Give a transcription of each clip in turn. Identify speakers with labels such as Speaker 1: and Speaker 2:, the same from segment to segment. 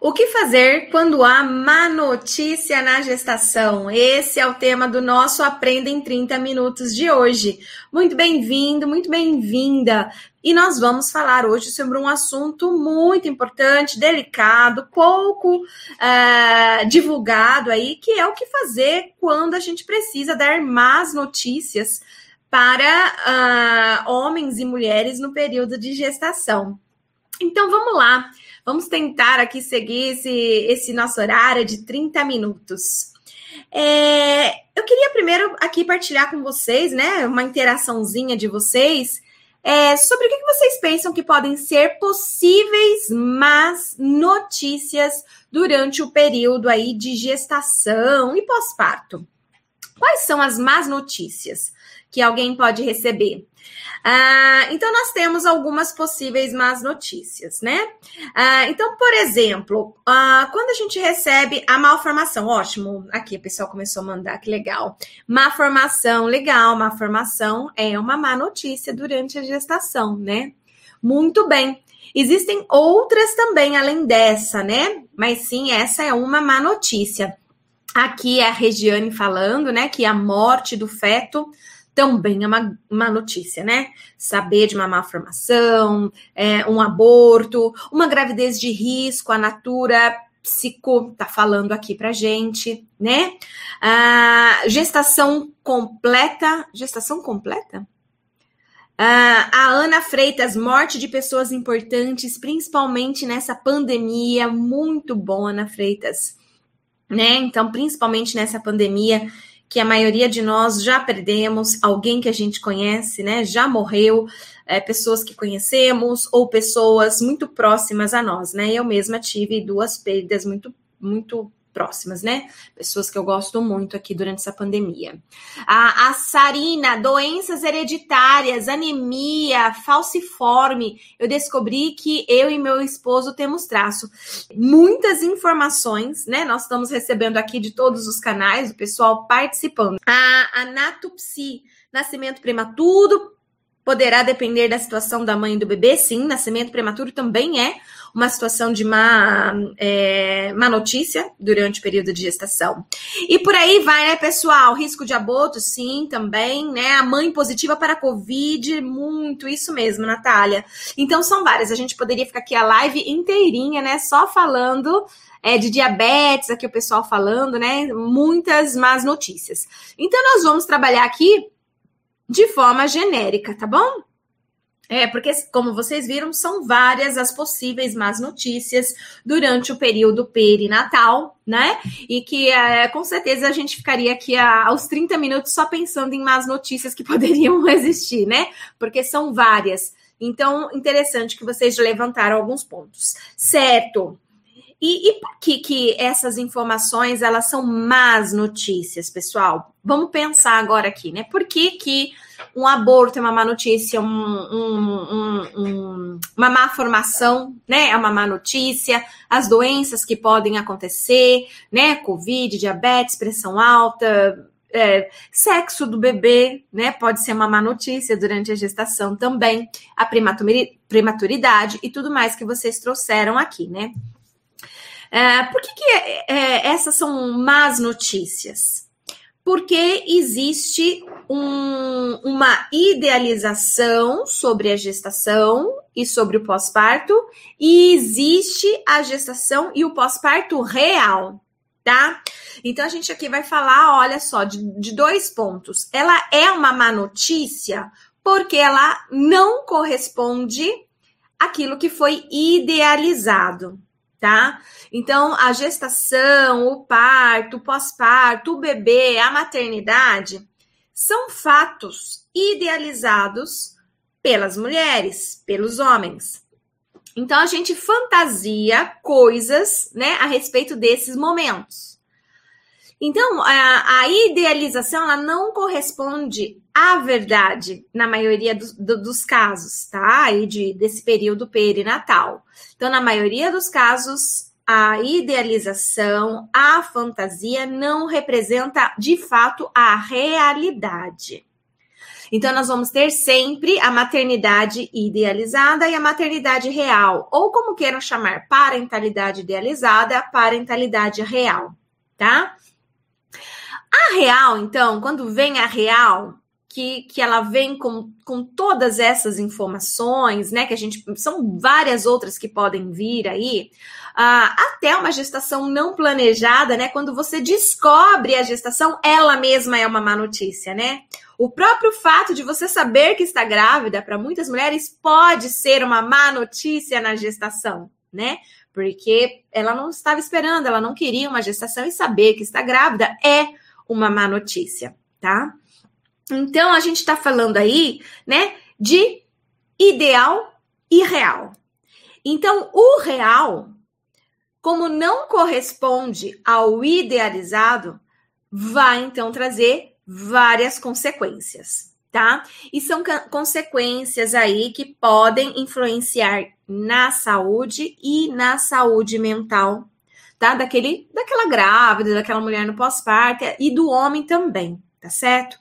Speaker 1: O que fazer quando há má notícia na gestação? Esse é o tema do nosso Aprenda em 30 Minutos de hoje. Muito bem-vindo, muito bem-vinda. E nós vamos falar hoje sobre um assunto muito importante, delicado, pouco uh, divulgado aí, que é o que fazer quando a gente precisa dar más notícias para uh, homens e mulheres no período de gestação. Então vamos lá. Vamos tentar aqui seguir esse, esse nosso horário de 30 minutos. É, eu queria primeiro aqui partilhar com vocês, né, uma interaçãozinha de vocês é, sobre o que vocês pensam que podem ser possíveis más notícias durante o período aí de gestação e pós-parto. Quais são as más notícias que alguém pode receber? Ah, então, nós temos algumas possíveis más notícias, né? Ah, então, por exemplo, ah, quando a gente recebe a malformação, ótimo, aqui o pessoal começou a mandar, que legal. Má formação, legal, má formação é uma má notícia durante a gestação, né? Muito bem. Existem outras também além dessa, né? Mas sim, essa é uma má notícia. Aqui é a Regiane falando, né, que a morte do feto também é uma, uma notícia, né? Saber de uma malformação, é, um aborto, uma gravidez de risco, a Natura Psico tá falando aqui pra gente, né? Ah, gestação completa. Gestação completa? A Ana Freitas, morte de pessoas importantes, principalmente nessa pandemia. Muito bom, Ana Freitas. Né? Então, principalmente nessa pandemia, que a maioria de nós já perdemos alguém que a gente conhece, né? Já morreu, é, pessoas que conhecemos ou pessoas muito próximas a nós, né? Eu mesma tive duas perdas muito, muito próximas, né? Pessoas que eu gosto muito aqui durante essa pandemia. A, a Sarina, doenças hereditárias, anemia, falciforme. Eu descobri que eu e meu esposo temos traço. Muitas informações, né? Nós estamos recebendo aqui de todos os canais, o pessoal participando. A anatopsi, nascimento prematuro, poderá depender da situação da mãe e do bebê, sim, nascimento prematuro também é uma situação de má, é, má notícia durante o período de gestação. E por aí vai, né, pessoal? Risco de aborto, sim, também, né? A mãe positiva para Covid, muito, isso mesmo, Natália. Então são várias. A gente poderia ficar aqui a live inteirinha, né? Só falando. É, de diabetes, aqui o pessoal falando, né? Muitas más notícias. Então, nós vamos trabalhar aqui de forma genérica, tá bom? É, porque, como vocês viram, são várias as possíveis más notícias durante o período perinatal, né? E que é, com certeza a gente ficaria aqui a, aos 30 minutos só pensando em más notícias que poderiam existir, né? Porque são várias. Então, interessante que vocês levantaram alguns pontos. Certo. E, e, por que, que essas informações elas são más notícias, pessoal? Vamos pensar agora aqui, né? Por que, que um aborto é uma má notícia, um, um, um, uma má formação, né? É uma má notícia, as doenças que podem acontecer, né? Covid, diabetes, pressão alta, é, sexo do bebê, né? Pode ser uma má notícia durante a gestação também, a prematuridade e tudo mais que vocês trouxeram aqui, né? É, por que, que é, essas são más notícias? porque existe um, uma idealização sobre a gestação e sobre o pós-parto, e existe a gestação e o pós-parto real, tá? Então a gente aqui vai falar, olha só, de, de dois pontos. Ela é uma má notícia porque ela não corresponde àquilo que foi idealizado tá? Então, a gestação, o parto, o pós-parto, o bebê, a maternidade são fatos idealizados pelas mulheres, pelos homens. Então, a gente fantasia coisas, né, a respeito desses momentos. Então, a, a idealização ela não corresponde à verdade na maioria do, do, dos casos, tá? Aí de, desse período perinatal. Então, na maioria dos casos, a idealização, a fantasia não representa de fato a realidade. Então, nós vamos ter sempre a maternidade idealizada e a maternidade real, ou como queiram chamar, parentalidade idealizada, parentalidade real, tá? A real, então, quando vem a real, que, que ela vem com, com todas essas informações, né? Que a gente. São várias outras que podem vir aí. Ah, até uma gestação não planejada, né? Quando você descobre a gestação, ela mesma é uma má notícia, né? O próprio fato de você saber que está grávida, para muitas mulheres, pode ser uma má notícia na gestação, né? Porque ela não estava esperando, ela não queria uma gestação e saber que está grávida é uma má notícia, tá? Então a gente está falando aí, né, de ideal e real. Então o real, como não corresponde ao idealizado, vai então trazer várias consequências, tá? E são consequências aí que podem influenciar na saúde e na saúde mental, tá? Daquele, daquela grávida, daquela mulher no pós-parto e do homem também, tá certo?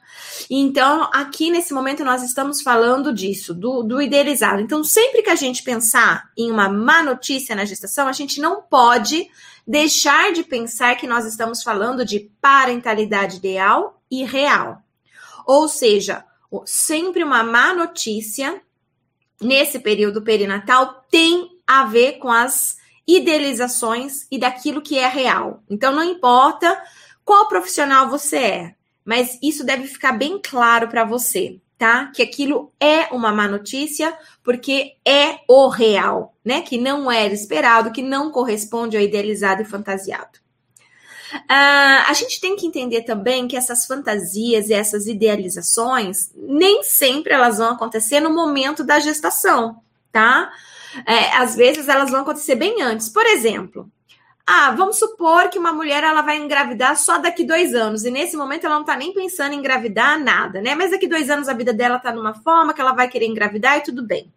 Speaker 1: Então, aqui nesse momento nós estamos falando disso, do, do idealizado. Então, sempre que a gente pensar em uma má notícia na gestação, a gente não pode deixar de pensar que nós estamos falando de parentalidade ideal e real. Ou seja, sempre uma má notícia nesse período perinatal tem a ver com as idealizações e daquilo que é real. Então, não importa qual profissional você é, mas isso deve ficar bem claro para você, tá? Que aquilo é uma má notícia porque é o real, né? Que não era esperado, que não corresponde ao idealizado e fantasiado. Uh, a gente tem que entender também que essas fantasias e essas idealizações nem sempre elas vão acontecer no momento da gestação, tá? É, às vezes elas vão acontecer bem antes. Por exemplo, ah, vamos supor que uma mulher ela vai engravidar só daqui dois anos e nesse momento ela não tá nem pensando em engravidar nada, né? Mas daqui dois anos a vida dela tá numa forma que ela vai querer engravidar e tudo bem.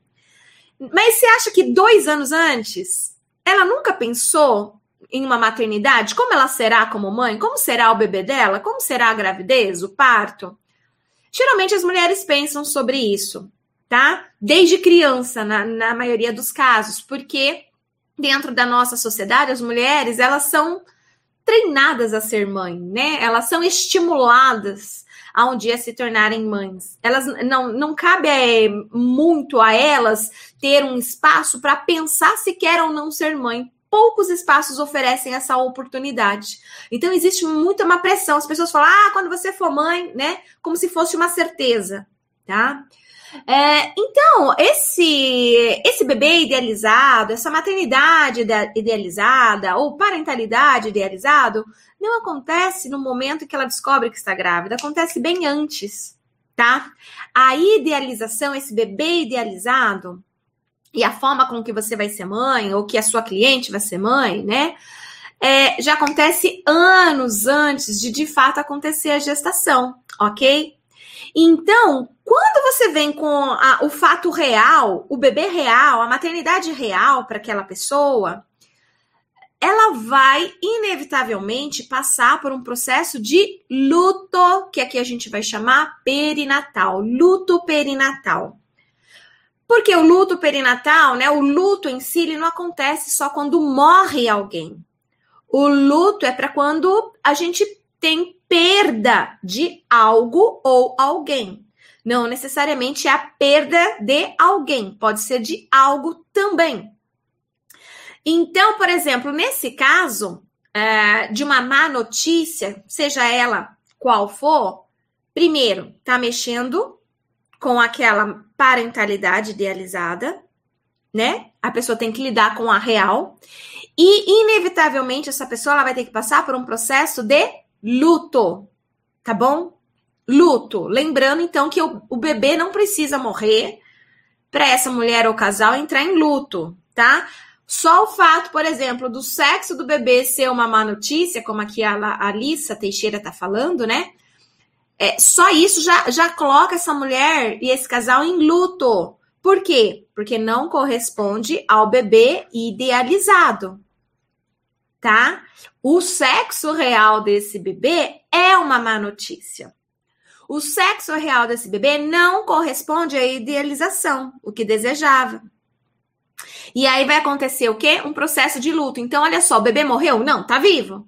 Speaker 1: Mas você acha que dois anos antes ela nunca pensou em uma maternidade, como ela será como mãe? Como será o bebê dela? Como será a gravidez, o parto? Geralmente as mulheres pensam sobre isso, tá? Desde criança, na, na maioria dos casos, porque dentro da nossa sociedade, as mulheres, elas são treinadas a ser mãe, né? Elas são estimuladas a um dia se tornarem mães. Elas não, não cabe é, muito a elas ter um espaço para pensar se quer ou não ser mãe poucos espaços oferecem essa oportunidade. Então existe muita uma pressão. As pessoas falam, ah, quando você for mãe, né? Como se fosse uma certeza, tá? É, então, esse, esse bebê idealizado, essa maternidade idealizada ou parentalidade idealizado, não acontece no momento que ela descobre que está grávida, acontece bem antes, tá? A idealização, esse bebê idealizado, e a forma com que você vai ser mãe, ou que a sua cliente vai ser mãe, né? É, já acontece anos antes de de fato acontecer a gestação, ok? Então, quando você vem com a, o fato real, o bebê real, a maternidade real para aquela pessoa, ela vai inevitavelmente passar por um processo de luto, que aqui a gente vai chamar perinatal, luto perinatal. Porque o luto perinatal, né, o luto em si, ele não acontece só quando morre alguém. O luto é para quando a gente tem perda de algo ou alguém. Não necessariamente é a perda de alguém, pode ser de algo também. Então, por exemplo, nesse caso é, de uma má notícia, seja ela qual for, primeiro, tá mexendo com aquela parentalidade idealizada, né? A pessoa tem que lidar com a real. E, inevitavelmente, essa pessoa ela vai ter que passar por um processo de luto, tá bom? Luto. Lembrando, então, que o, o bebê não precisa morrer para essa mulher ou casal entrar em luto, tá? Só o fato, por exemplo, do sexo do bebê ser uma má notícia, como aqui a Alissa Teixeira tá falando, né? É, só isso já, já coloca essa mulher e esse casal em luto. Por quê? Porque não corresponde ao bebê idealizado. Tá? O sexo real desse bebê é uma má notícia. o sexo real desse bebê não corresponde à idealização, o que desejava. E aí vai acontecer o quê? Um processo de luto. Então, olha só, o bebê morreu? Não, tá vivo.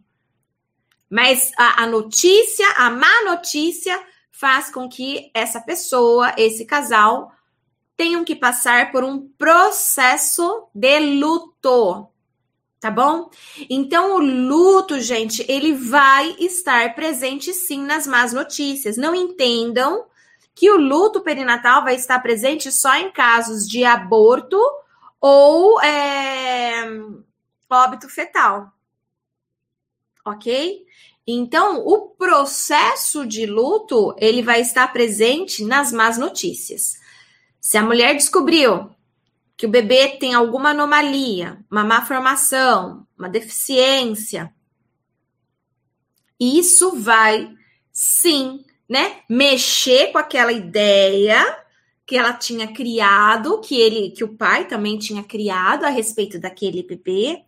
Speaker 1: Mas a, a notícia, a má notícia, faz com que essa pessoa, esse casal, tenham que passar por um processo de luto. Tá bom? Então, o luto, gente, ele vai estar presente sim nas más notícias. Não entendam que o luto perinatal vai estar presente só em casos de aborto ou é, óbito fetal. Ok? Então, o processo de luto, ele vai estar presente nas más notícias. Se a mulher descobriu que o bebê tem alguma anomalia, uma má formação, uma deficiência, isso vai sim, né, mexer com aquela ideia que ela tinha criado, que ele, que o pai também tinha criado a respeito daquele bebê.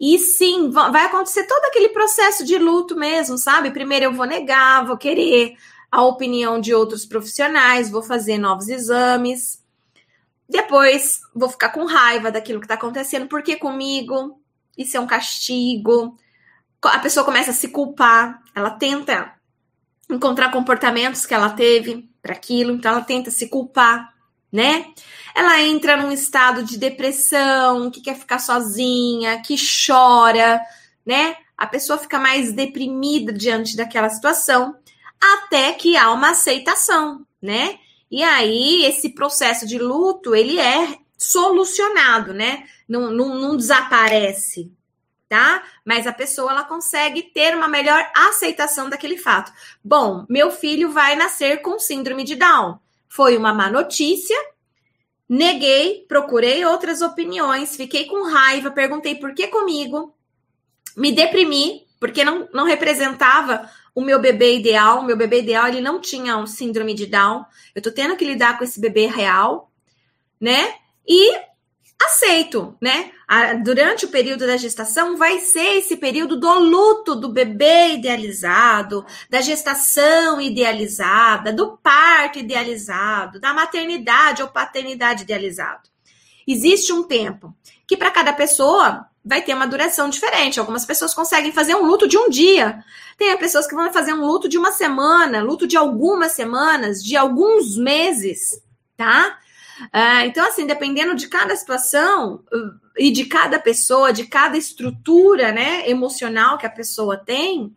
Speaker 1: E sim, vai acontecer todo aquele processo de luto mesmo, sabe? Primeiro eu vou negar, vou querer a opinião de outros profissionais, vou fazer novos exames. Depois vou ficar com raiva daquilo que está acontecendo, porque comigo isso é um castigo. A pessoa começa a se culpar, ela tenta encontrar comportamentos que ela teve para aquilo, então ela tenta se culpar, né? Ela entra num estado de depressão, que quer ficar sozinha, que chora, né? A pessoa fica mais deprimida diante daquela situação, até que há uma aceitação, né? E aí esse processo de luto ele é solucionado, né? Não, não, não desaparece, tá? Mas a pessoa ela consegue ter uma melhor aceitação daquele fato. Bom, meu filho vai nascer com síndrome de Down. Foi uma má notícia. Neguei, procurei outras opiniões, fiquei com raiva, perguntei por que comigo, me deprimi, porque não, não representava o meu bebê ideal. O meu bebê ideal ele não tinha um síndrome de Down. Eu tô tendo que lidar com esse bebê real, né? E aceito, né? Durante o período da gestação, vai ser esse período do luto do bebê idealizado, da gestação idealizada, do parto idealizado, da maternidade ou paternidade idealizado. Existe um tempo que, para cada pessoa, vai ter uma duração diferente. Algumas pessoas conseguem fazer um luto de um dia. Tem pessoas que vão fazer um luto de uma semana, luto de algumas semanas, de alguns meses, tá? Uh, então, assim, dependendo de cada situação e de cada pessoa, de cada estrutura né, emocional que a pessoa tem,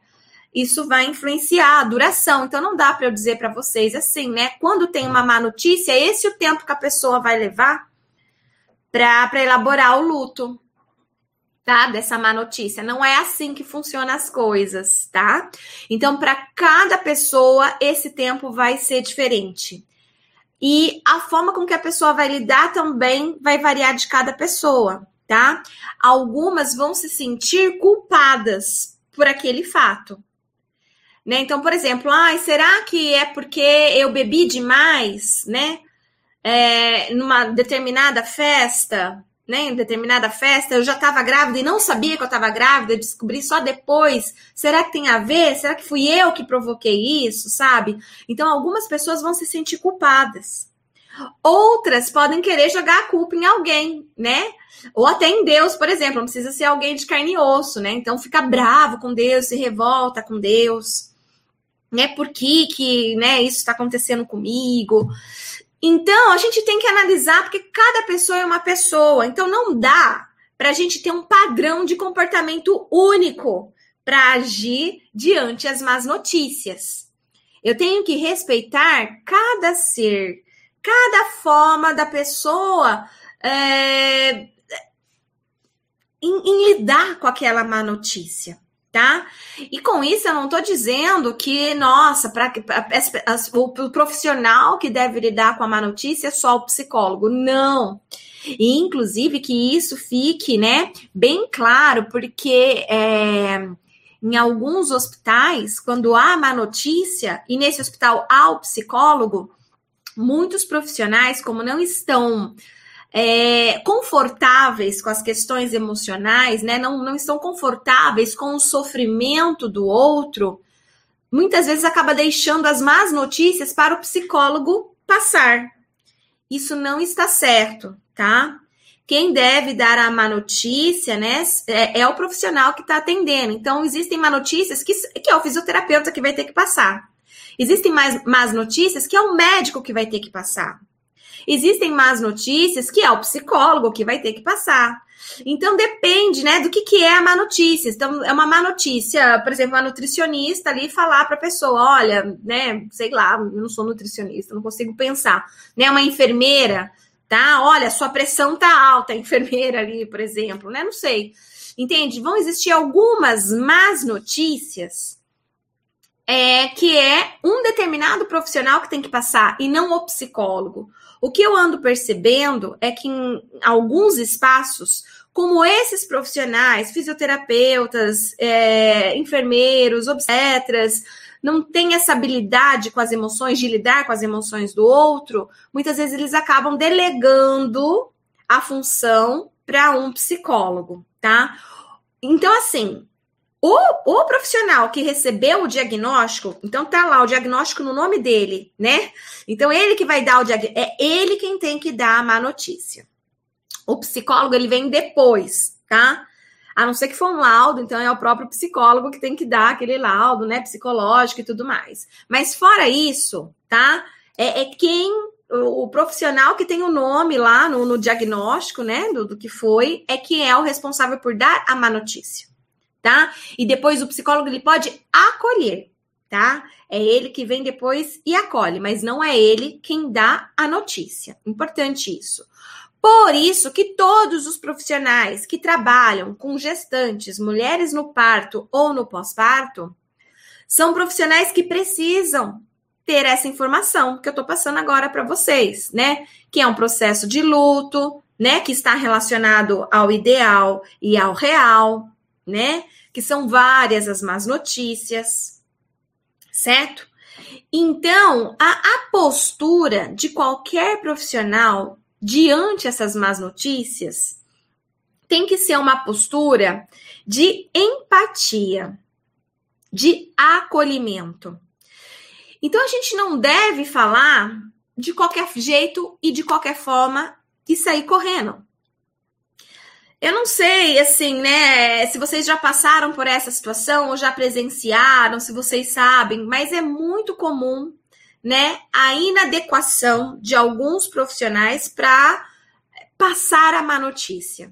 Speaker 1: isso vai influenciar a duração. Então, não dá para eu dizer para vocês assim, né? Quando tem uma má notícia, esse é o tempo que a pessoa vai levar para elaborar o luto, tá? Dessa má notícia. Não é assim que funcionam as coisas, tá? Então, para cada pessoa, esse tempo vai ser diferente. E a forma com que a pessoa vai lidar também vai variar de cada pessoa, tá? Algumas vão se sentir culpadas por aquele fato. Né? Então, por exemplo, ah, será que é porque eu bebi demais, né? É, numa determinada festa, né, em determinada festa, eu já estava grávida e não sabia que eu estava grávida, descobri só depois. Será que tem a ver? Será que fui eu que provoquei isso, sabe? Então, algumas pessoas vão se sentir culpadas. Outras podem querer jogar a culpa em alguém, né? Ou até em Deus, por exemplo, não precisa ser alguém de carne e osso, né? Então fica bravo com Deus, se revolta com Deus, né? Por que, que né, isso está acontecendo comigo? Então, a gente tem que analisar, porque cada pessoa é uma pessoa. Então, não dá para a gente ter um padrão de comportamento único para agir diante as más notícias. Eu tenho que respeitar cada ser, cada forma da pessoa é, em, em lidar com aquela má notícia tá? E com isso eu não estou dizendo que, nossa, para o profissional que deve lidar com a má notícia é só o psicólogo. Não. E, inclusive, que isso fique, né, bem claro, porque é, em alguns hospitais, quando há má notícia, e nesse hospital há o psicólogo, muitos profissionais, como não estão é, confortáveis com as questões emocionais, né? Não, não estão confortáveis com o sofrimento do outro, muitas vezes acaba deixando as más notícias para o psicólogo passar. Isso não está certo, tá? Quem deve dar a má notícia, né, é, é o profissional que está atendendo. Então, existem má notícias que, que é o fisioterapeuta que vai ter que passar. Existem mais más notícias que é o médico que vai ter que passar. Existem más notícias que é o psicólogo que vai ter que passar. Então depende, né, do que, que é a má notícia. Então, é uma má notícia, por exemplo, uma nutricionista ali falar para a pessoa, olha, né, sei lá, eu não sou nutricionista, não consigo pensar, né, uma enfermeira, tá? Olha, sua pressão tá alta, a enfermeira ali, por exemplo, né? Não sei. Entende? Vão existir algumas más notícias é, que é um determinado profissional que tem que passar e não o psicólogo. O que eu ando percebendo é que em alguns espaços, como esses profissionais, fisioterapeutas, é, enfermeiros, obstetras, não têm essa habilidade com as emoções, de lidar com as emoções do outro, muitas vezes eles acabam delegando a função para um psicólogo, tá? Então, assim, o, o profissional que recebeu o diagnóstico, então tá lá o diagnóstico no nome dele, né? Então ele que vai dar o diagnóstico, é ele quem tem que dar a má notícia. O psicólogo ele vem depois, tá? A não ser que for um laudo, então é o próprio psicólogo que tem que dar aquele laudo, né, psicológico e tudo mais. Mas fora isso, tá? É, é quem o, o, profissional que tem o nome lá no, no diagnóstico, né, do, do que foi, é que é o responsável por dar a má notícia tá? E depois o psicólogo ele pode acolher, tá? É ele que vem depois e acolhe, mas não é ele quem dá a notícia. Importante isso. Por isso que todos os profissionais que trabalham com gestantes, mulheres no parto ou no pós-parto, são profissionais que precisam ter essa informação que eu estou passando agora para vocês, né? Que é um processo de luto, né? Que está relacionado ao ideal e ao real, né? Que são várias as más notícias, certo? Então, a, a postura de qualquer profissional diante essas más notícias tem que ser uma postura de empatia, de acolhimento. Então, a gente não deve falar de qualquer jeito e de qualquer forma e sair correndo. Eu não sei, assim, né, se vocês já passaram por essa situação ou já presenciaram, se vocês sabem, mas é muito comum, né, a inadequação de alguns profissionais para passar a má notícia,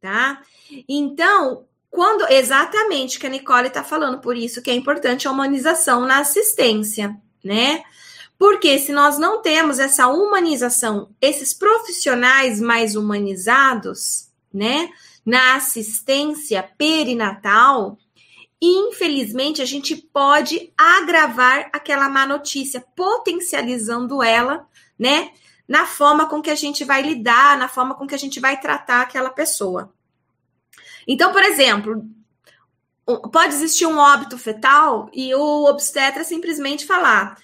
Speaker 1: tá? Então, quando exatamente que a Nicole está falando, por isso que é importante a humanização na assistência, né? Porque se nós não temos essa humanização, esses profissionais mais humanizados, né? Na assistência perinatal, infelizmente a gente pode agravar aquela má notícia, potencializando ela, né? Na forma com que a gente vai lidar, na forma com que a gente vai tratar aquela pessoa. Então, por exemplo, pode existir um óbito fetal e o obstetra simplesmente falar: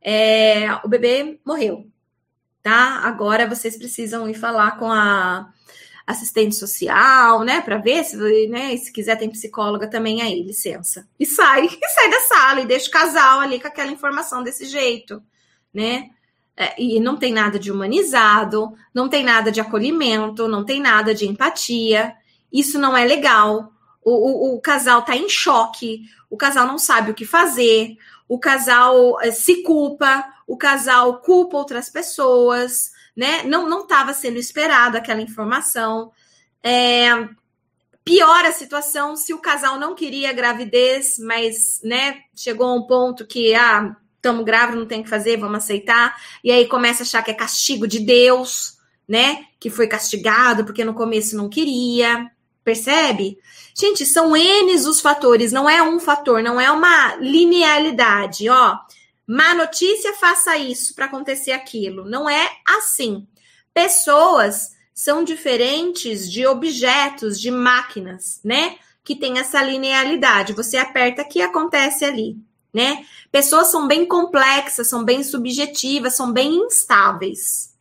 Speaker 1: é, o bebê morreu, tá? Agora vocês precisam ir falar com a assistente social, né, para ver se, né, se quiser tem psicóloga também aí, licença. E sai, e sai da sala e deixa o casal ali com aquela informação desse jeito, né? É, e não tem nada de humanizado, não tem nada de acolhimento, não tem nada de empatia. Isso não é legal. O, o, o casal tá em choque, o casal não sabe o que fazer, o casal é, se culpa, o casal culpa outras pessoas né? Não não estava sendo esperado aquela informação. É, piora a situação se o casal não queria gravidez, mas, né, chegou a um ponto que, ah, estamos grávidos, não tem que fazer, vamos aceitar. E aí começa a achar que é castigo de Deus, né? Que foi castigado porque no começo não queria. Percebe? Gente, são N os fatores, não é um fator, não é uma linearidade, ó. Má notícia, faça isso para acontecer aquilo. Não é assim. Pessoas são diferentes de objetos, de máquinas, né? Que tem essa linearidade. Você aperta aqui acontece ali, né? Pessoas são bem complexas, são bem subjetivas, são bem instáveis.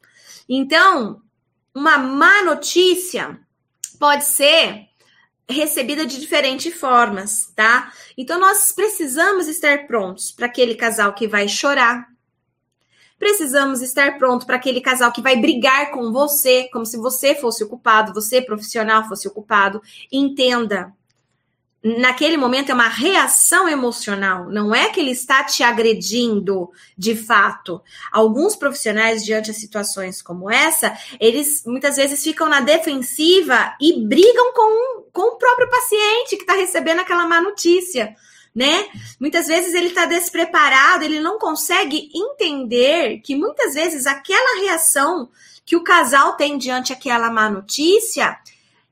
Speaker 1: Então, uma má notícia pode ser recebida de diferentes formas, tá? Então nós precisamos estar prontos para aquele casal que vai chorar. Precisamos estar prontos para aquele casal que vai brigar com você, como se você fosse o culpado, você profissional fosse o culpado. Entenda, naquele momento é uma reação emocional, não é que ele está te agredindo de fato. Alguns profissionais, diante de situações como essa, eles muitas vezes ficam na defensiva e brigam com, com o próprio paciente que está recebendo aquela má notícia. Né? Muitas vezes ele está despreparado, ele não consegue entender que muitas vezes aquela reação que o casal tem diante aquela má notícia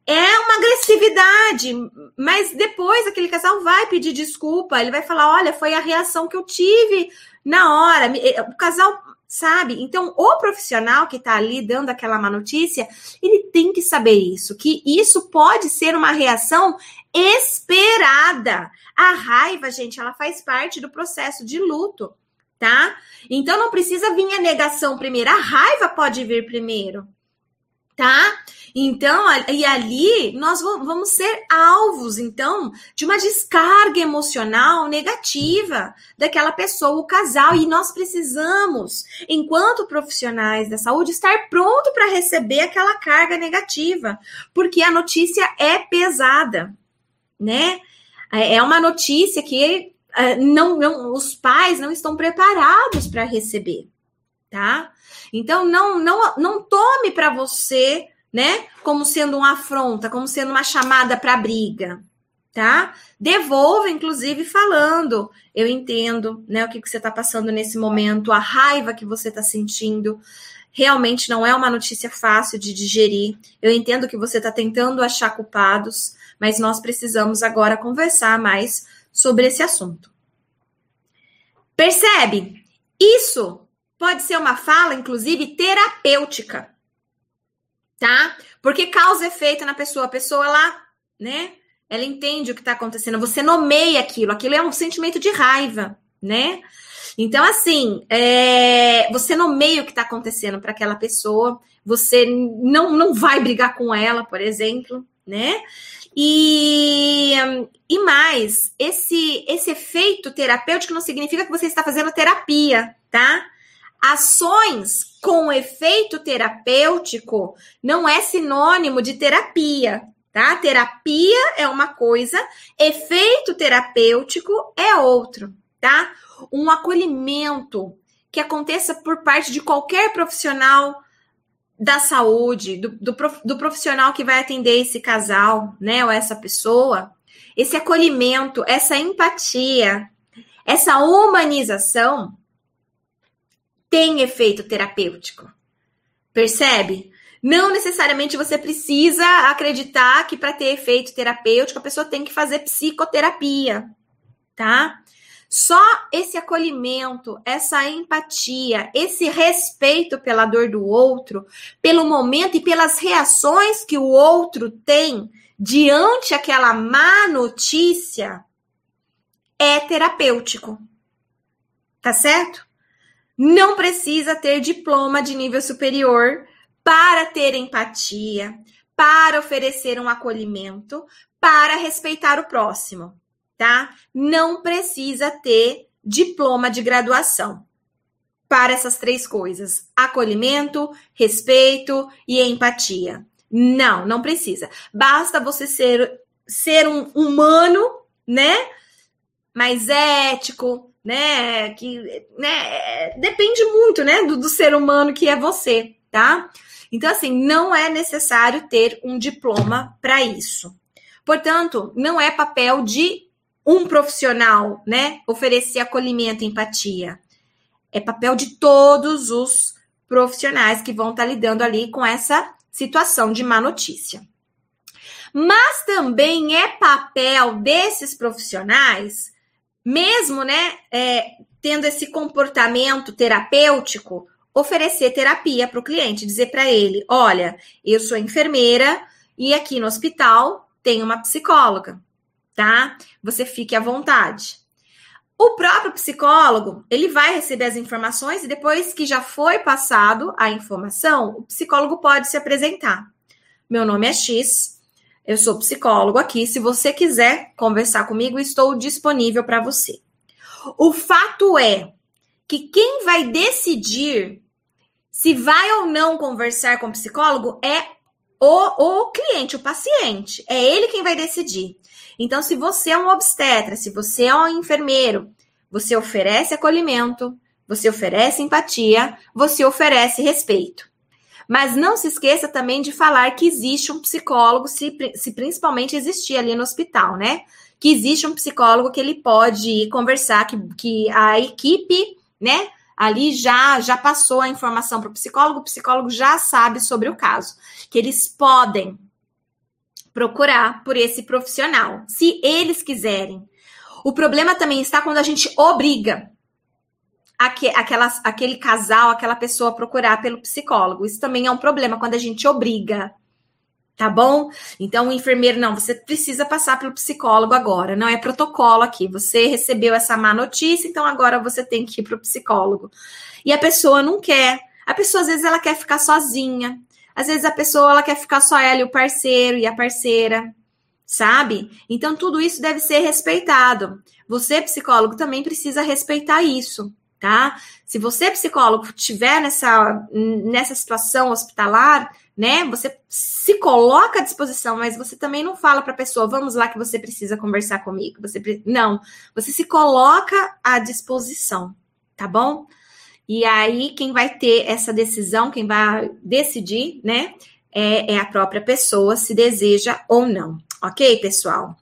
Speaker 1: é uma agressividade, mas depois aquele casal vai pedir desculpa, ele vai falar: olha, foi a reação que eu tive na hora. Eh, o casal sabe? Então, o profissional que está ali dando aquela má notícia, ele tem que saber isso, que isso pode ser uma reação esperada. A raiva, gente, ela faz parte do processo de luto, tá? Então, não precisa vir a negação primeiro, a raiva pode vir primeiro tá? Então, e ali nós vamos ser alvos, então, de uma descarga emocional negativa daquela pessoa, o casal, e nós precisamos, enquanto profissionais da saúde, estar pronto para receber aquela carga negativa, porque a notícia é pesada, né? É uma notícia que eh, não, não os pais não estão preparados para receber tá? Então não não não tome para você, né, como sendo uma afronta, como sendo uma chamada para briga, tá? Devolva inclusive falando, eu entendo, né, o que, que você está passando nesse momento, a raiva que você está sentindo. Realmente não é uma notícia fácil de digerir. Eu entendo que você está tentando achar culpados, mas nós precisamos agora conversar mais sobre esse assunto. Percebe? Isso Pode ser uma fala, inclusive, terapêutica. Tá? Porque causa efeito na pessoa. A pessoa lá, né? Ela entende o que está acontecendo. Você nomeia aquilo. Aquilo é um sentimento de raiva, né? Então, assim, é, você nomeia o que está acontecendo para aquela pessoa. Você não, não vai brigar com ela, por exemplo, né? E, e mais, esse, esse efeito terapêutico não significa que você está fazendo terapia, tá? Ações com efeito terapêutico não é sinônimo de terapia, tá? Terapia é uma coisa, efeito terapêutico é outro, tá? Um acolhimento que aconteça por parte de qualquer profissional da saúde, do, do, do, profissional que vai atender esse casal, né, ou essa pessoa, esse acolhimento, essa empatia, essa humanização tem efeito terapêutico. Percebe? Não necessariamente você precisa acreditar que para ter efeito terapêutico a pessoa tem que fazer psicoterapia, tá? Só esse acolhimento, essa empatia, esse respeito pela dor do outro, pelo momento e pelas reações que o outro tem diante aquela má notícia, é terapêutico. Tá certo? Não precisa ter diploma de nível superior para ter empatia, para oferecer um acolhimento, para respeitar o próximo, tá? Não precisa ter diploma de graduação para essas três coisas: acolhimento, respeito e empatia. Não, não precisa. Basta você ser ser um humano, né? Mais ético, né? Que né, depende muito, né, do, do ser humano que é você, tá? Então, assim, não é necessário ter um diploma para isso. Portanto, não é papel de um profissional, né, oferecer acolhimento e empatia. É papel de todos os profissionais que vão estar tá lidando ali com essa situação de má notícia. Mas também é papel desses profissionais mesmo, né, é, tendo esse comportamento terapêutico, oferecer terapia para o cliente, dizer para ele: olha, eu sou enfermeira e aqui no hospital tem uma psicóloga, tá? Você fique à vontade. O próprio psicólogo, ele vai receber as informações e depois que já foi passado a informação, o psicólogo pode se apresentar. Meu nome é X, Eu sou psicólogo aqui. Se você quiser conversar comigo, estou disponível para você. O fato é que quem vai decidir se vai ou não conversar com o psicólogo é o, o cliente, o paciente. É ele quem vai decidir. Então, se você é um obstetra, se você é um enfermeiro, você oferece acolhimento, você oferece empatia, você oferece respeito. Mas não se esqueça também de falar que existe um psicólogo, se, se principalmente existir ali no hospital, né? Que existe um psicólogo que ele pode conversar, que, que a equipe, né? Ali já já passou a informação para o psicólogo, o psicólogo já sabe sobre o caso, que eles podem procurar por esse profissional, se eles quiserem. O problema também está quando a gente obriga aque, aquele casal, aquela pessoa procurar pelo psicólogo. Isso também é um problema quando a gente obriga. Tá bom? Então, o enfermeiro, não, você precisa passar pelo psicólogo agora. Não é protocolo aqui. Você recebeu essa má notícia, então agora você tem que ir para o psicólogo. E a pessoa não quer. A pessoa, às vezes, ela quer ficar sozinha. Às vezes, a pessoa, ela quer ficar só ela e o parceiro e a parceira sabe? Então tudo isso deve ser respeitado. Você, psicólogo, também precisa respeitar isso, tá? Se você, psicólogo, estiver nessa, nessa situação hospitalar, né? Você se coloca à disposição, mas você também não fala para a pessoa, vamos lá que você precisa conversar comigo. Você não, você se coloca à disposição, tá bom? E aí quem vai ter essa decisão, quem vai decidir, né? É, é a própria pessoa se deseja ou não. Ok, pessoal?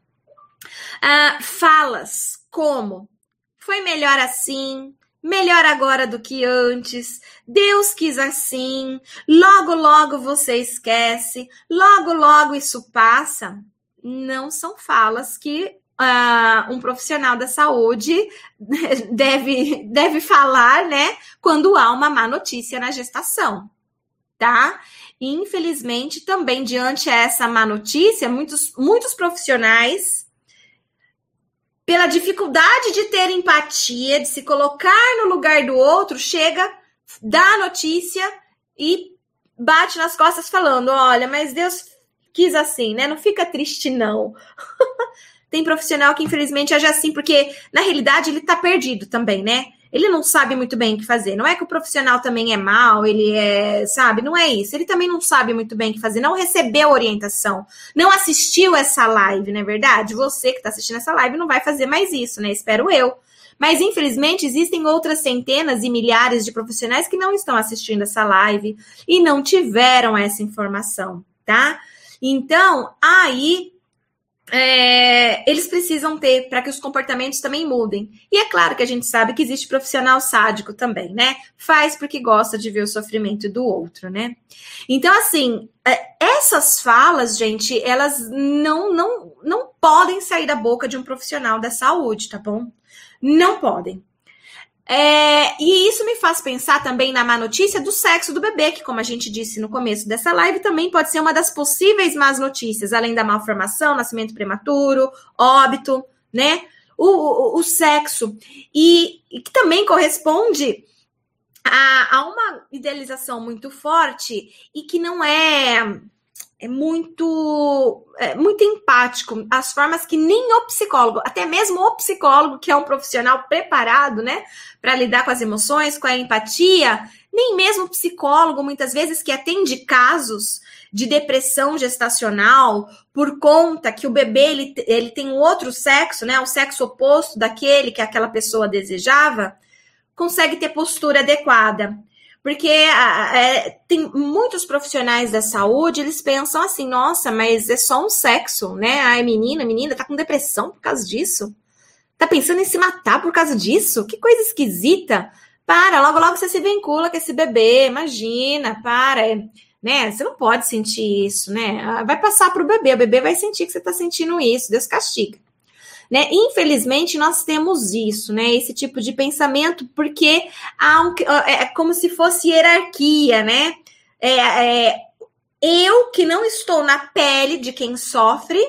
Speaker 1: Ah, falas como foi melhor assim, melhor agora do que antes, Deus quis assim, logo, logo você esquece, logo, logo isso passa. Não são falas que uh, um profissional da saúde deve, deve falar, né, quando há uma má notícia na gestação, tá? infelizmente, também diante essa má notícia, muitos, muitos profissionais, pela dificuldade de ter empatia, de se colocar no lugar do outro, chega, dá a notícia e bate nas costas falando: olha, mas Deus quis assim, né? Não fica triste, não. Tem profissional que infelizmente age assim, porque na realidade ele tá perdido também, né? Ele não sabe muito bem o que fazer. Não é que o profissional também é mal, ele é, sabe? Não é isso. Ele também não sabe muito bem o que fazer, não recebeu orientação, não assistiu essa live, não é verdade? Você que está assistindo essa live não vai fazer mais isso, né? Espero eu. Mas infelizmente existem outras centenas e milhares de profissionais que não estão assistindo essa live e não tiveram essa informação, tá? Então, aí é, eles precisam ter para que os comportamentos também mudem. E é claro que a gente sabe que existe profissional sádico também, né? Faz porque gosta de ver o sofrimento do outro, né? Então, assim, é, essas falas, gente, elas não, não, não podem sair da boca de um profissional da saúde, tá bom? Não podem. É, e isso me faz pensar também na má notícia do sexo do bebê, que, como a gente disse no começo dessa live, também pode ser uma das possíveis más notícias, além da malformação, nascimento prematuro, óbito, né? O, o, o sexo. E, e, que também corresponde a, a uma idealização muito forte e que não é é muito é muito empático, as formas que nem o psicólogo, até mesmo o psicólogo, que é um profissional preparado, né, para lidar com as emoções, com a empatia, nem mesmo o psicólogo, muitas vezes, que atende casos de depressão gestacional por conta que o bebê ele, ele tem outro sexo, né, o sexo oposto daquele que aquela pessoa desejava, consegue ter postura adequada. Porque é, tem muitos profissionais da saúde, eles pensam assim, nossa, mas é só um sexo, né? Ai, menina, menina, tá com depressão por causa disso? Tá pensando em se matar por causa disso? Que coisa esquisita. Para, logo, logo você se vincula com esse bebê, imagina, para. Né? Você não pode sentir isso, né? Vai passar pro bebê, o bebê vai sentir que você tá sentindo isso, Deus castiga. Né? Infelizmente, nós temos isso, né? Esse tipo de pensamento, porque há um, é, é como se fosse hierarquia, né? É, é, eu que não estou na pele de quem sofre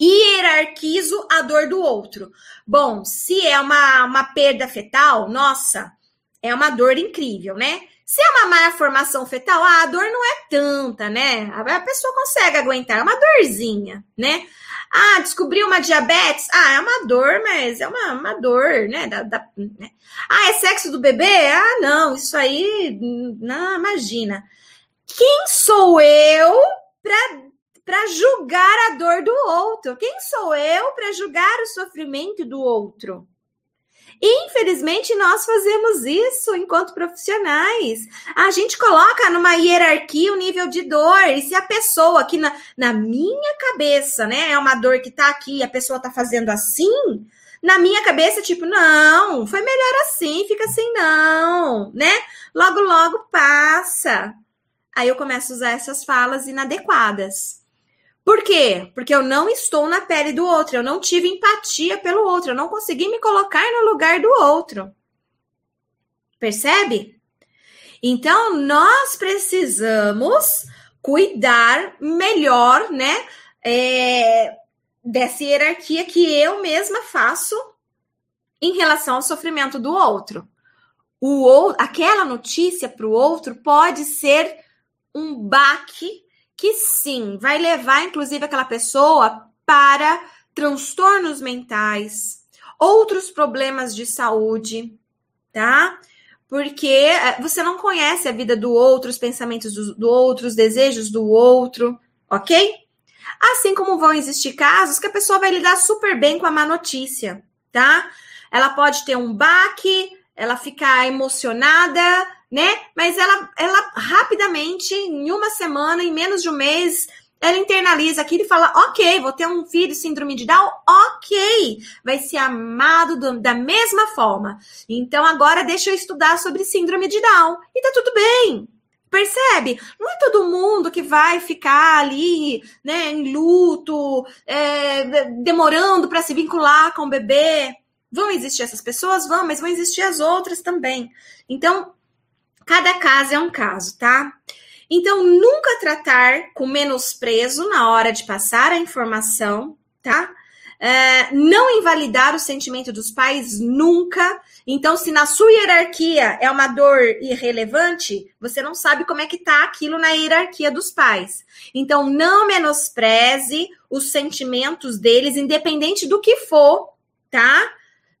Speaker 1: hierarquizo a dor do outro. Bom, se é uma, uma perda fetal, nossa, é uma dor incrível, né? Se é uma má formação fetal, ah, a dor não é tanta, né? A pessoa consegue aguentar, é uma dorzinha, né? Ah, descobriu uma diabetes? Ah, é uma dor, mas é uma, uma dor, né? Da, da, né? Ah, é sexo do bebê? Ah, não, isso aí, não, imagina. Quem sou eu para julgar a dor do outro? Quem sou eu para julgar o sofrimento do outro? Infelizmente, nós fazemos isso enquanto profissionais. A gente coloca numa hierarquia o nível de dor. E se a pessoa aqui na, na minha cabeça, né, é uma dor que tá aqui, a pessoa tá fazendo assim, na minha cabeça, tipo, não, foi melhor assim, fica assim, não, né? Logo, logo passa. Aí eu começo a usar essas falas inadequadas. Por quê? Porque eu não estou na pele do outro, eu não tive empatia pelo outro, eu não consegui me colocar no lugar do outro. Percebe? Então, nós precisamos cuidar melhor, né? É, dessa hierarquia que eu mesma faço em relação ao sofrimento do outro. O, aquela notícia para o outro pode ser um baque que sim, vai levar inclusive aquela pessoa para transtornos mentais, outros problemas de saúde, tá? Porque eh, você não conhece a vida do outro, os pensamentos do, do outro, os desejos do outro, ok? Assim como vão existir casos que a pessoa vai lidar super bem com a má notícia, tá? Ela pode ter um baque, ela ficar emocionada, né? Mas ela, ela rapidamente, em uma semana, em menos de um mês, ela internaliza aquilo e fala: ok, vou ter um filho síndrome de Down, ok, vai ser amado do, da mesma forma. Então agora deixa eu estudar sobre síndrome de Down e tá tudo bem. Percebe? Não é todo mundo que vai ficar ali, né, em luto, é, demorando para se vincular com o bebê. Vão existir essas pessoas? Vão, mas vão existir as outras também. Então, Cada caso é um caso, tá? Então, nunca tratar com menosprezo na hora de passar a informação, tá? É, não invalidar o sentimento dos pais nunca. Então, se na sua hierarquia é uma dor irrelevante, você não sabe como é que tá aquilo na hierarquia dos pais. Então, não menospreze os sentimentos deles, independente do que for, tá?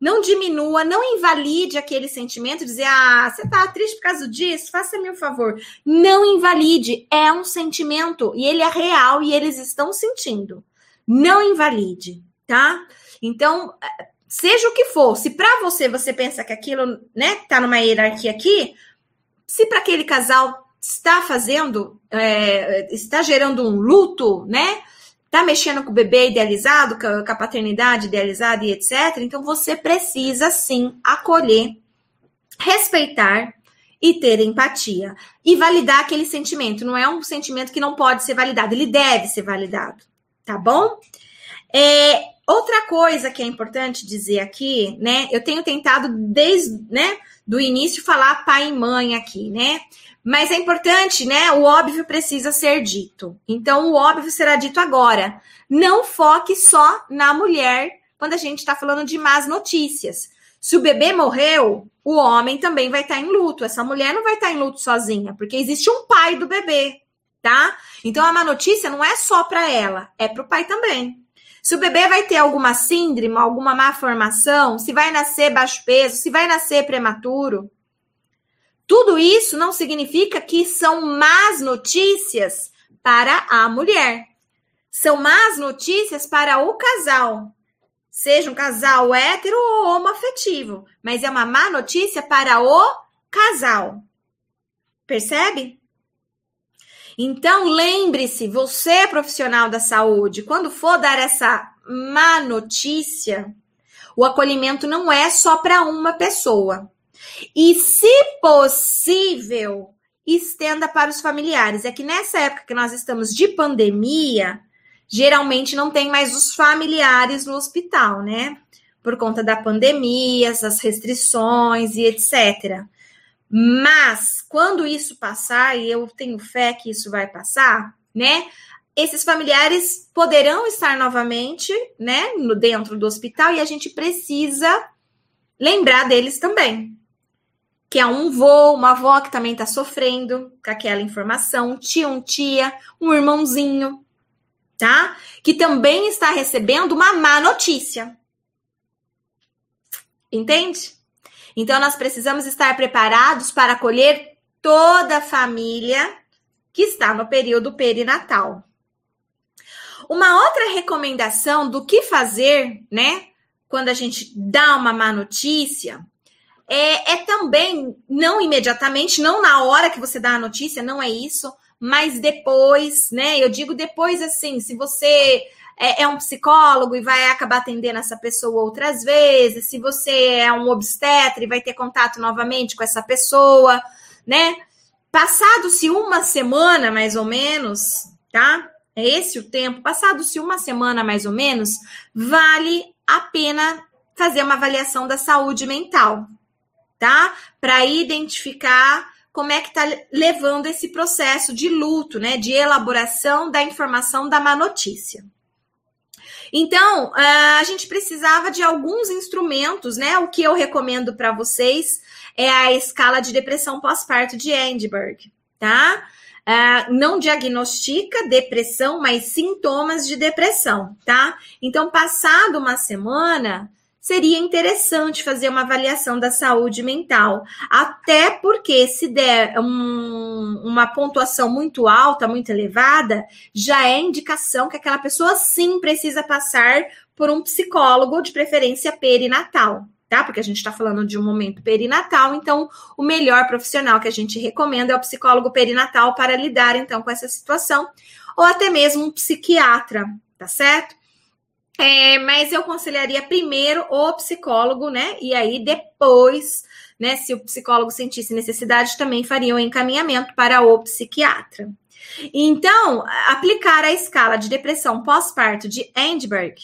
Speaker 1: Não diminua, não invalide aquele sentimento, dizer, ah, você tá triste por causa disso, faça-me um favor. Não invalide, é um sentimento e ele é real e eles estão sentindo. Não invalide, tá? Então, seja o que for, se para você você pensa que aquilo, né, tá numa hierarquia aqui, se para aquele casal está fazendo, é, está gerando um luto, né? Tá mexendo com o bebê idealizado, com a, paternidade idealizada e etc. Então você precisa sim acolher, respeitar e ter empatia e validar aquele sentimento. Não é um sentimento que não pode ser validado, ele deve ser validado, tá bom? É, outra coisa que é importante dizer aqui, né? Eu tenho tentado desde, né, do início falar pai e mãe aqui, né? Mas é importante, né? O óbvio precisa ser dito. Então, o óbvio será dito agora. Não foque só na mulher quando a gente está falando de más notícias. Se o bebê morreu, o homem também vai estar tá em luto. Essa mulher não vai estar tá em luto sozinha, porque existe um pai do bebê, tá? Então, a má notícia não é só para ela, é para o pai também. Se o bebê vai ter alguma síndrome, alguma má formação, se vai nascer baixo peso, se vai nascer prematuro, tudo isso não significa que são más notícias para a mulher. São más notícias para o casal. Seja um casal hétero ou homoafetivo. Mas é uma má notícia para o casal. Percebe? Então, lembre-se, você é profissional da saúde, quando for dar essa má notícia, o acolhimento não é só para uma pessoa. E, se possível, estenda para os familiares. É que nessa época que nós estamos de pandemia, geralmente não tem mais os familiares no hospital, né? Por conta da pandemia, as restrições e etc. Mas quando isso passar, e eu tenho fé que isso vai passar, né? Esses familiares poderão estar novamente, né, no dentro do hospital e a gente precisa lembrar deles também, que é um vô, uma avó que também está sofrendo com aquela informação, um tio, um tia, um irmãozinho, tá? Que também está recebendo uma má notícia. Entende? Então, nós precisamos estar preparados para acolher toda a família que está no período perinatal. Uma outra recomendação do que fazer, né, quando a gente dá uma má notícia, é, é também, não imediatamente, não na hora que você dá a notícia, não é isso, mas depois, né? Eu digo depois assim, se você é, é, um psicólogo e vai acabar atendendo essa pessoa outras vezes, se você é um obstetra e vai ter contato novamente com essa pessoa, né? Passado-se uma semana, mais ou menos, tá? É esse o tempo. Passado-se uma semana, mais ou menos, vale a pena fazer uma avaliação da saúde mental, tá? Para identificar como é que está levando esse processo de luto, né? De elaboração da informação da má notícia. Então, a gente precisava de alguns instrumentos, né? O que eu recomendo para vocês é a escala de depressão pós-parto de Edinburgh, tá? Uh, não diagnostica depressão, mas sintomas de depressão, tá? Então, passado uma semana, seria interessante fazer uma avaliação da saúde mental. Até porque, se der um, uma pontuação muito alta, muito elevada, já é indicação que aquela pessoa sim precisa passar por um psicólogo, de preferência perinatal. Tá? Porque a gente está falando de um momento perinatal, então o melhor profissional que a gente recomenda é o psicólogo perinatal para lidar então com essa situação, ou até mesmo um psiquiatra, tá certo? É, mas eu aconselharia primeiro o psicólogo, né? E aí depois, né, se o psicólogo sentisse necessidade, também faria o um encaminhamento para o psiquiatra. Então, aplicar a escala de depressão pós-parto de Endberg,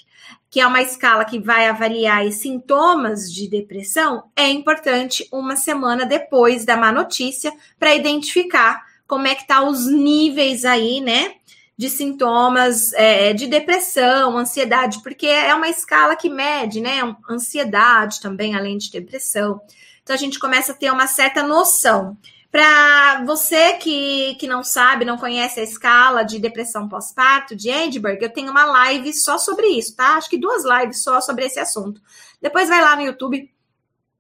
Speaker 1: que é uma escala que vai avaliar sintomas de depressão, é importante uma semana depois da má notícia para identificar como é que tá os níveis aí, né, de sintomas é, de depressão, ansiedade, porque é uma escala que mede, né? Ansiedade também, além de depressão. Então a gente começa a ter uma certa noção. Para você que, que não sabe, não conhece a escala de depressão pós-parto de Edinburgh, eu tenho uma live só sobre isso, tá? Acho que duas lives só sobre esse assunto. Depois vai lá no YouTube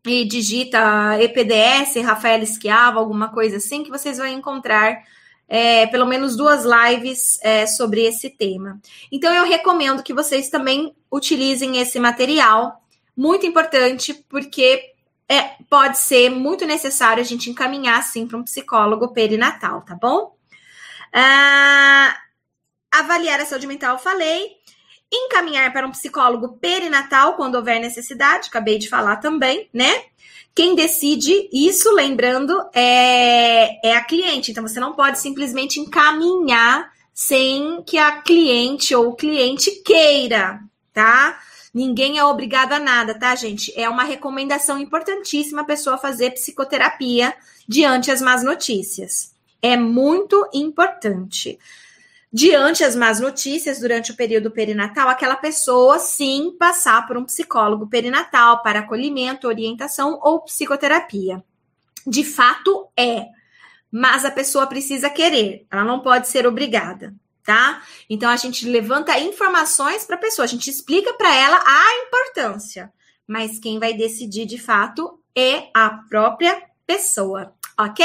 Speaker 1: e digita EPDS, Rafael Esquiava, alguma coisa assim, que vocês vão encontrar é, pelo menos duas lives é, sobre esse tema. Então, eu recomendo que vocês também utilizem esse material, muito importante, porque é, pode ser muito necessário a gente encaminhar, sim, para um psicólogo perinatal, tá bom? Ah, avaliar a saúde mental, falei. Encaminhar para um psicólogo perinatal quando houver necessidade, acabei de falar também, né? Quem decide isso, lembrando, é, é a cliente. Então, você não pode simplesmente encaminhar sem que a cliente ou o cliente queira, tá? Ninguém é obrigado a nada, tá, gente? É uma recomendação importantíssima a pessoa fazer psicoterapia diante as más notícias. É muito importante diante as más notícias durante o período perinatal, aquela pessoa sim passar por um psicólogo perinatal para acolhimento, orientação ou psicoterapia. De fato é, mas a pessoa precisa querer, ela não pode ser obrigada, tá? Então a gente levanta informações para a pessoa, a gente explica para ela a importância, mas quem vai decidir de fato é a própria pessoa ok?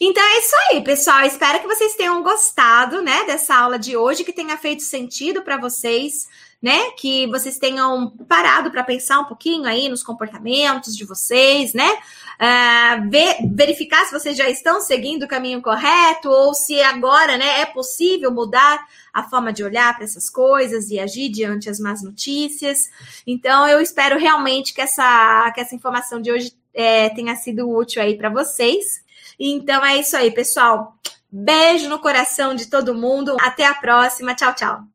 Speaker 1: Então é isso aí, pessoal. Espero que vocês tenham gostado, né, dessa aula de hoje, que tenha feito sentido para vocês, né? Que vocês tenham parado para pensar um pouquinho aí nos comportamentos de vocês, né? Uh, ver, verificar se vocês já estão seguindo o caminho correto ou se agora, né, é possível mudar a forma de olhar para essas coisas e agir diante as más notícias. Então, eu espero realmente que essa, que essa informação de hoje é, tenha sido útil aí para vocês. Então é isso aí, pessoal. Beijo no coração de todo mundo. Até a próxima. Tchau, tchau.